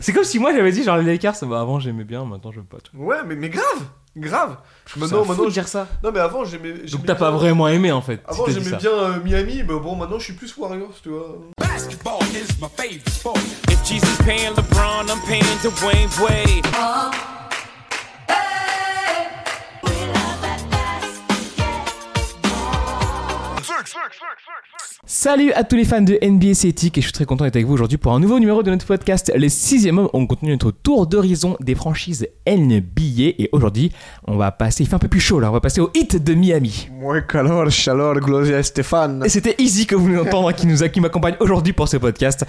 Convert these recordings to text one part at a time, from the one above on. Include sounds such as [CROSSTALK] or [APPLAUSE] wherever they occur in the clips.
C'est comme si moi j'avais dit genre les Lakers, bah avant j'aimais bien, maintenant j'aime pas. tout. Ouais, mais, mais grave Grave Maintenant, maintenant, de je- dire ça. Non, mais avant, j'aimais. Donc t'as pas vraiment aimé en fait. Avant, si j'aimais bien euh, Miami, mais bon, maintenant, je suis plus Warriors, tu vois. Basketball is my favorite sport. If Jesus paying LeBron, I'm paying Dwayne Wade. Salut à tous les fans de NBA Celtic et je suis très content d'être avec vous aujourd'hui pour un nouveau numéro de notre podcast, le sixième homme. On continue notre tour d'horizon des franchises NBA et aujourd'hui on va passer, il fait un peu plus chaud là, on va passer au hit de Miami. Moi, calor, chalor, Gloria Stéphane. Et c'était Easy que vous venez d'entendre qui nous a, qui m'accompagne aujourd'hui pour ce podcast.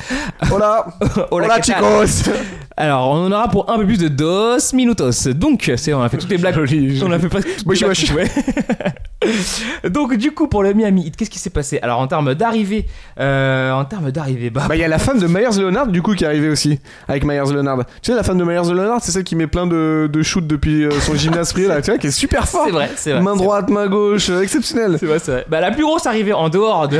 Hola [LAUGHS] Hola, Hola, ¿qué tal? chicos Alors on en aura pour un peu plus de dos minutos. Donc c'est on a fait toutes les blagues. Joli, On a fait presque toutes Moi, les je blagues suis. [LAUGHS] [LAUGHS] Donc du coup pour le Miami Heat, qu'est-ce qui s'est passé? Alors en termes d'arrivée, euh, en termes d'arrivée, bah Bah, il y a la femme de Myers Leonard, du coup, qui est arrivée aussi, avec Myers Leonard. Tu sais, la femme de Myers Leonard, c'est celle qui met plein de, de shoots depuis euh, son gymnase privé, là, tu vois, qui est super fort. [LAUGHS] c'est vrai, c'est vrai. Main droite, main gauche, euh, exceptionnel. C'est vrai, c'est vrai. Bah, la plus grosse arrivée en dehors de,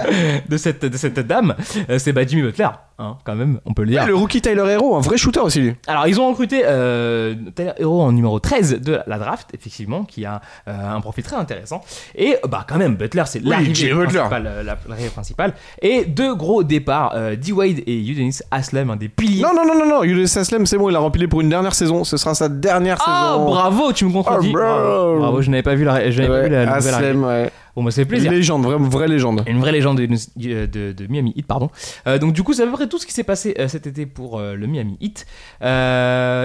[LAUGHS] de, cette, de cette dame, c'est bah, Jimmy Butler, hein, quand même, on peut le dire. Ouais, le rookie Tyler Hero, un vrai shooter aussi, lui. Alors, ils ont recruté euh, Tyler Hero en numéro 13 de la draft, effectivement, qui a euh, un profil très intéressant. Et bah, quand même, Butler, c'est Oui, l'arrivée principale, euh, l'arrivée principale. Et deux gros départs, euh, D-Wade et Udonis Haslem, un des piliers. Non, non, non, non, non, Ulysse Aslem, c'est bon, il a rempli pour une dernière saison. Ce sera sa dernière Ah, saison. bravo, tu me contredis. Oh, bro. bravo, bravo, je n'avais pas vu la, pas Ouais, vu la. Aslem, ouais. Bah, ça fait plaisir. Légende, vraie, vraie légende. Une vraie légende de, de, de Miami Heat, pardon. Euh, donc du coup, c'est à peu près tout ce qui s'est passé euh, cet été pour euh, le Miami Heat.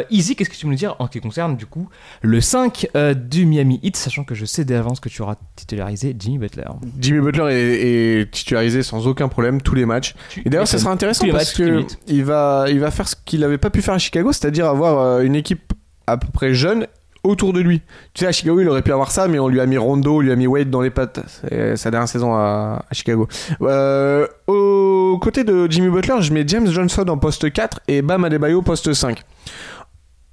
Easy, qu'est-ce que tu veux nous dire en ce qui concerne du coup le 5 euh, du Miami Heat, sachant que je sais d'avance que tu auras titularisé Jimmy Butler. Jimmy Butler est, est titularisé sans aucun problème tous les matchs. Et d'ailleurs, ça sera intéressant parce matchs, toutes les que minutes. il va, il va faire ce qu'il avait pas pu faire à Chicago, c'est-à-dire avoir une équipe à peu près jeune autour de lui. Tu sais, à Chicago, il aurait pu avoir ça, mais on lui a mis Rondo, on lui a mis Wade dans les pattes. C'est sa dernière saison à, Chicago. Euh, au côté de Jimmy Butler, je mets James Johnson en poste 4 et Bam Adebayo poste 5.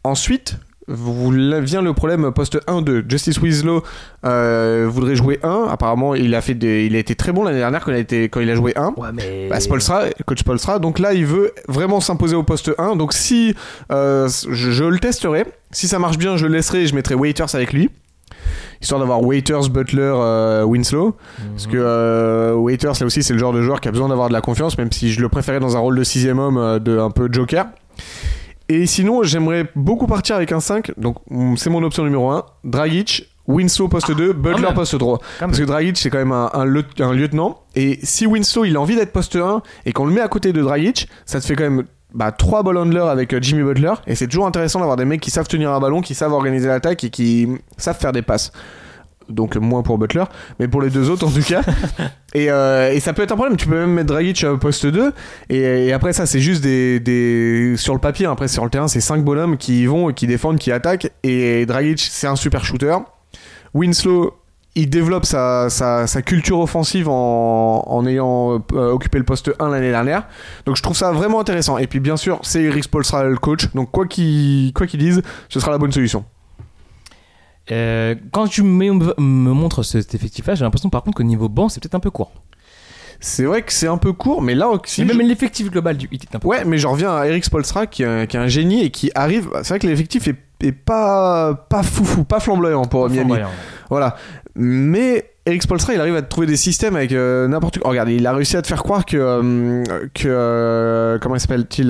Ensuite, vient le problème poste 1-2. Justice Winslow euh, voudrait jouer 1. Apparemment, il a, fait des, il a été très bon l'année dernière quand il a, été, quand il a joué 1. Ouais, mais. Bah, coach Spolstra. Donc là, il veut vraiment s'imposer au poste 1. Donc si euh, je, je le testerai, si ça marche bien, je le laisserai et je mettrai Waiters avec lui. Histoire d'avoir Waiters, Butler, euh, Winslow. Parce que euh, Waiters, là aussi, c'est le genre de joueur qui a besoin d'avoir de la confiance, même si je le préférais dans un rôle de sixième homme, euh, de un peu joker. Et sinon, j'aimerais beaucoup partir avec un 5. Donc, mm, c'est mon option numéro 1. Dragic, Winslow poste 2, Butler poste 3. Parce que Dragic, c'est quand même un, un lieu- un lieutenant. Et si Winslow, il a envie d'être poste 1 et qu'on le met à côté de Dragic, ça te fait quand même bah, 3 ball handlers avec euh, Jimmy Butler. Et c'est toujours intéressant d'avoir des mecs qui savent tenir un ballon, qui savent organiser l'attaque et qui savent faire des passes. Donc moins pour Butler, mais pour les deux autres en tout cas. [LAUGHS] et, euh, et ça peut être un problème. Tu peux même mettre Dragic à poste 2. Et, et après ça, c'est juste des, des... Sur le papier, après sur le terrain, c'est 5 bonhommes qui y vont, qui défendent, qui attaquent. Et Dragic, c'est un super shooter. Winslow, il développe sa, sa, sa culture offensive en, en ayant euh, occupé le poste 1 l'année dernière. Donc je trouve ça vraiment intéressant. Et puis bien sûr, c'est Eric Spoelstra le coach. Donc quoi qu'il quoi qu'il dise, ce sera la bonne solution. Euh, quand tu me, me montres cet effectif-là, j'ai l'impression par contre qu'au niveau banc, c'est peut-être un peu court. C'est vrai que c'est un peu court, mais là aussi. Et je- même l'effectif global du Heat est un peu Ouais, mais j'en reviens à Eric Spolstra qui est, un, qui est un génie et qui arrive. C'est vrai que l'effectif est, est pas pas foufou, pas flamboyant pour Miami. flamboyant. Voilà. Mais Eric Spolstra, il arrive à te trouver des systèmes avec euh, n'importe quoi. Oh, regarde, il a réussi à te faire croire que euh, que euh, comment il s'appelle-t-il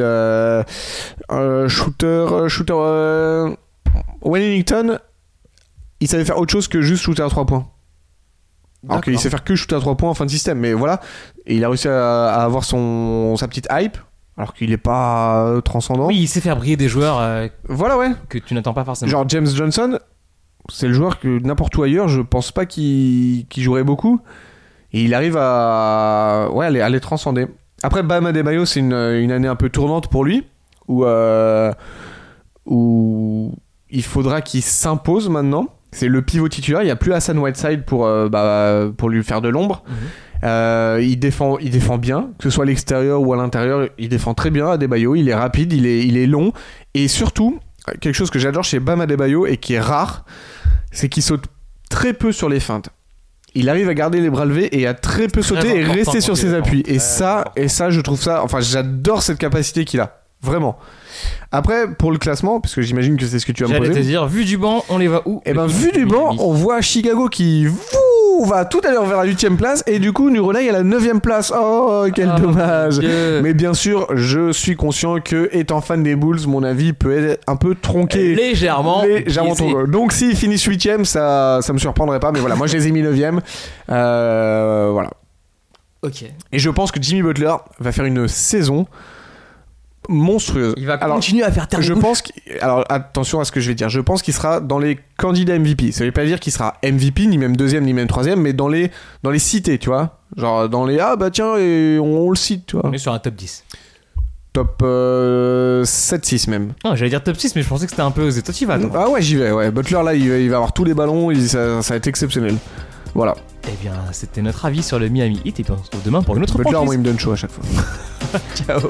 shooter shooter Wayne Ellington, il savait faire autre chose que juste shooter à 3 points. Alors qu'il sait faire que shooter à 3 points en fin de système, mais voilà. Et il a réussi à, à avoir son sa petite hype. Alors qu'il est pas euh, transcendant. Oui, il sait faire briller des joueurs euh, Voilà, ouais. que tu n'attends pas forcément. Genre James Johnson, c'est le joueur que n'importe où ailleurs, je pense pas qu'il jouerait beaucoup. Et il arrive à, ouais, à, les, à les transcender. Après, Bam Adebayo, c'est une, une année un peu tournante pour lui, où, euh, où il faudra qu'il s'impose maintenant. C'est le pivot titulaire, il n'y a plus Hassan Whiteside pour, euh, bah, pour lui faire de l'ombre. Mhm. Euh, il, défend, il défend bien, que ce soit à l'extérieur ou à l'intérieur, il défend très bien Adebayo, il est rapide, il est, il est long. Et surtout, quelque chose que j'adore chez Bam Adebayo et qui est rare, c'est qu'il saute très peu sur les feintes. Il arrive à garder les bras levés et à très peu Très sauter et rester sur ses appuis. Et ça, et ça, je trouve ça. Enfin, j'adore cette capacité qu'il a. Vraiment. Après, pour le classement, parce que j'imagine que c'est ce que tu vas me J'allais te poser. dire, vu du banc, on les va où Et ben, vu du banc, on voit Chicago qui va tout à l'heure vers la 8ème place et du coup, New Orleans est à la 9ème place. Oh, quel Oh, dommage. Dieu. Mais bien sûr, je suis conscient que, étant fan des Bulls, mon avis peut être un peu tronqué. légèrement. Légèrement biaisé. tronqué. Donc, s'ils finissent 8ème, ça, ça me surprendrait pas. Mais voilà, moi, je les ai mis 9ème. Euh, voilà. Ok. Et je pense que Jimmy Butler va faire une saison monstrueuse. Il va Alors, continuer à faire taire je pense que, alors attention à ce que je vais dire. Je pense qu'il sera dans les candidats MVP. Ça veut pas dire qu'il sera MVP ni même deuxième ni même troisième, mais dans les dans les cités, tu vois. Genre dans les ah bah tiens et on, on le cite, tu vois. On est sur un top 10. Top euh, 7-6 même. Non, j'allais dire top 6, mais je pensais que c'était un peu aux toi tu y vas. Ah ouais j'y vais. Ouais. Butler là il, va- il va avoir tous les ballons. il- ça, ça va être exceptionnel. Voilà. Eh bien, c'était notre avis sur le Miami Heat, et puis on se retrouve demain pour une autre Butler moi franchise. il me donne chaud à chaque fois. [LAUGHS] Ciao.